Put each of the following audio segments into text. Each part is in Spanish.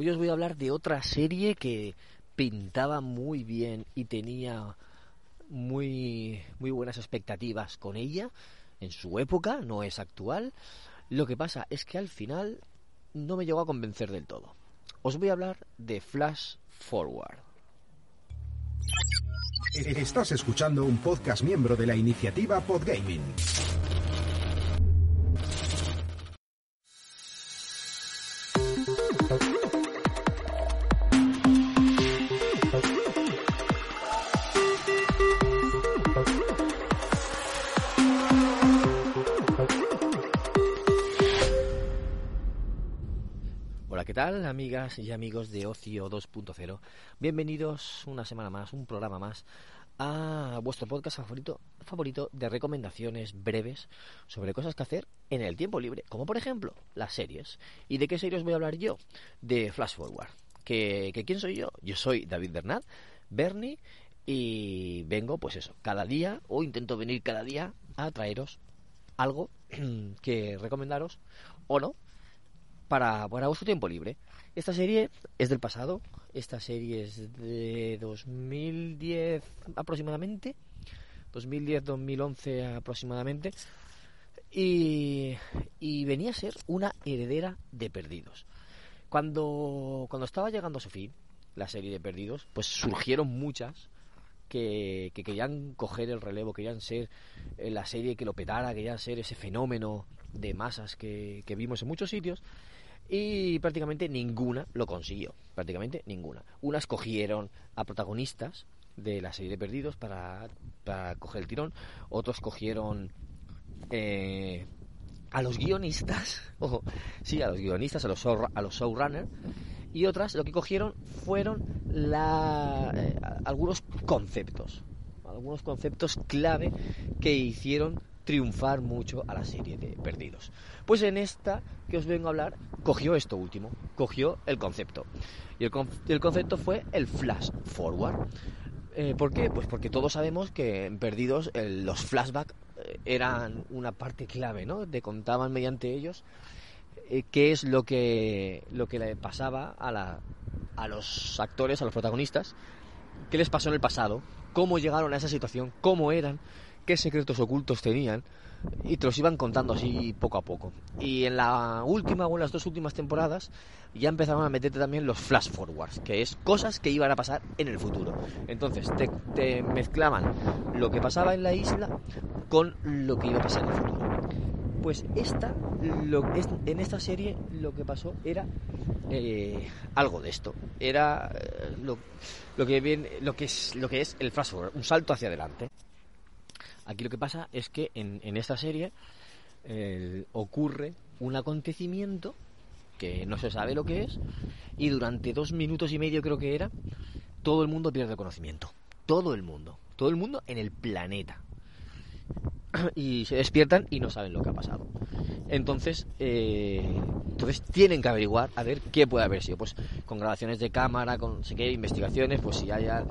Hoy os voy a hablar de otra serie que pintaba muy bien y tenía muy, muy buenas expectativas con ella en su época, no es actual. Lo que pasa es que al final no me llegó a convencer del todo. Os voy a hablar de Flash Forward. Estás escuchando un podcast miembro de la iniciativa Podgaming. Tal, amigas y amigos de Ocio 2.0? Bienvenidos una semana más, un programa más, a vuestro podcast favorito, favorito de recomendaciones breves sobre cosas que hacer en el tiempo libre, como por ejemplo las series. ¿Y de qué series voy a hablar yo? De Flash Forward. ¿Que, quién soy yo? Yo soy David Bernat, Bernie, y vengo, pues eso, cada día, o intento venir cada día a traeros algo que recomendaros, o no, para, para vuestro tiempo libre. Esta serie es del pasado, esta serie es de 2010 aproximadamente, 2010-2011 aproximadamente, y, venía a ser una heredera de Perdidos. Cuando, cuando estaba llegando a su fin, la serie de Perdidos, pues surgieron muchas que, que querían coger el relevo, querían ser eh, la serie que lo petara, querían ser ese fenómeno de masas que, que vimos en muchos sitios y prácticamente ninguna lo consiguió, prácticamente ninguna. Unas cogieron a protagonistas de la serie de Perdidos para, para coger el tirón, otros cogieron eh, a los guionistas, ojo, sí, a los guionistas, a los, a los showrunners, y otras lo que cogieron fueron la, eh, algunos conceptos, algunos conceptos clave que hicieron triunfar mucho a la serie de Perdidos. Pues en esta que os vengo a hablar, cogió esto último, cogió el concepto. Y el, el concepto fue el flash forward. Eh, ¿Por qué? Pues porque todos sabemos que en Perdidos el, los flashbacks eh, eran una parte clave, ¿no? Te contaban mediante ellos eh, qué es lo que, lo que le pasaba a, la, a los actores, a los protagonistas, qué les pasó en el pasado, cómo llegaron a esa situación, cómo eran, qué secretos ocultos tenían y te los iban contando así poco a poco. Y en la última o en las dos últimas temporadas ya empezaron a meterte también los flash forwards, que es cosas que iban a pasar en el futuro. Entonces te, te mezclaban lo que pasaba en la isla con lo que iba a pasar en el futuro. Pues esta, lo, en esta serie lo que pasó era eh, algo de esto. Era eh, lo, lo, que viene, lo, que es, lo que es el flash forward, un salto hacia adelante. Aquí lo que pasa es que en, en esta serie eh, ocurre un acontecimiento que no se sabe lo que es y durante dos minutos y medio creo que era, todo el mundo pierde conocimiento. Todo el mundo. Todo el mundo en el planeta. Y se despiertan y no saben lo que ha pasado. Entonces, eh, entonces tienen que averiguar a ver qué puede haber sido. Pues con grabaciones de cámara, con sé qué, investigaciones, pues si haya,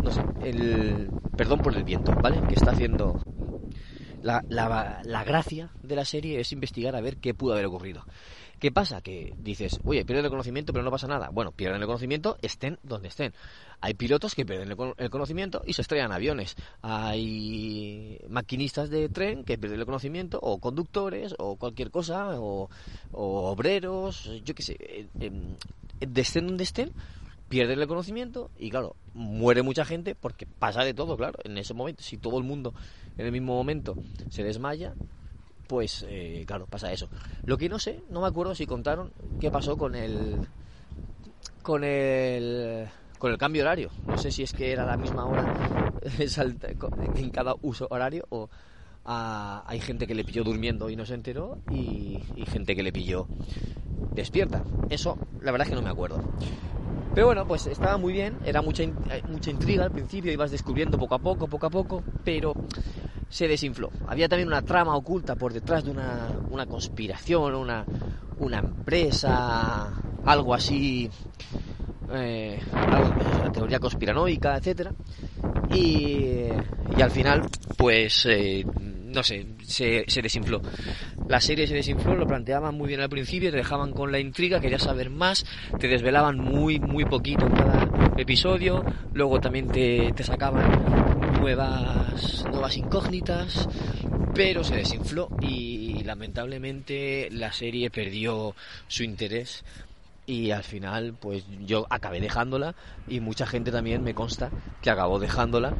no sé, el, perdón por el viento, ¿vale? Que está haciendo la, la, la, gracia de la serie es investigar a ver qué pudo haber ocurrido. ¿Qué pasa? Que dices, oye, pierden el conocimiento pero no pasa nada. Bueno, pierden el conocimiento, estén donde estén. Hay pilotos que pierden el conocimiento y se estrellan aviones. Hay maquinistas de tren que pierden el conocimiento, o conductores, o cualquier cosa, o, obreros, yo qué sé. De estén donde estén, pierden el conocimiento y claro, muere mucha gente porque pasa de todo, claro, en ese momento, si todo el mundo en el mismo momento se desmaya, pues eh, claro, pasa eso. Lo que no sé, no me acuerdo si contaron qué pasó con el con el con el cambio horario. No sé si es que era la misma hora en cada uso horario o, hay gente que le pilló durmiendo y no se enteró y, y gente que le pilló despierta. Eso, la verdad es que no me acuerdo. Pero bueno, pues estaba muy bien, era mucha, eh, mucha intriga al principio, ibas descubriendo poco a poco, poco a poco, pero se desinfló. Había también una trama oculta por detrás de una, una conspiración, una, una empresa, algo así, eh, una teoría conspiranoica, etcétera. Y, y al final, pues, eh, no sé, se, se desinfló. La serie se desinfló, lo planteaban muy bien al principio, te dejaban con la intriga, querías saber más, te desvelaban muy, muy poquito en cada episodio, luego también te, te sacaban nuevas, nuevas incógnitas, pero se desinfló y lamentablemente la serie perdió su interés y al final pues yo acabé dejándola y mucha gente también me consta que acabó dejándola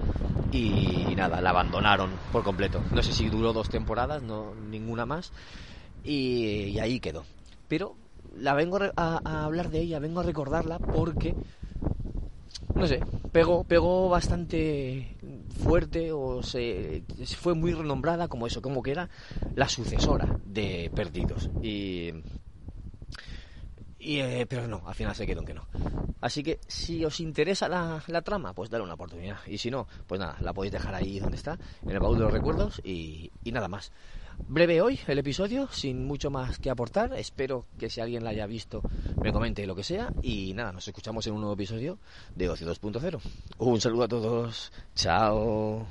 y nada, la abandonaron por completo. No sé si duró dos temporadas, no ninguna más y, ahí quedó. Pero la vengo a- a hablar de ella, vengo a recordarla porque no sé, pegó, pegó bastante fuerte o se fue muy renombrada como eso, como que era la sucesora de Perdidos y y, eh, pero no, al final se quedó en que no. Así que si os interesa la, trama, pues dale una oportunidad. Y si no, pues nada, la podéis dejar ahí donde está, en el baúl de los recuerdos y, y nada más. Breve hoy el episodio, sin mucho más que aportar. Espero que si alguien la haya visto me comente lo que sea. Y nada, nos escuchamos en un nuevo episodio de Ocio 2.0. Un saludo a todos. Chao.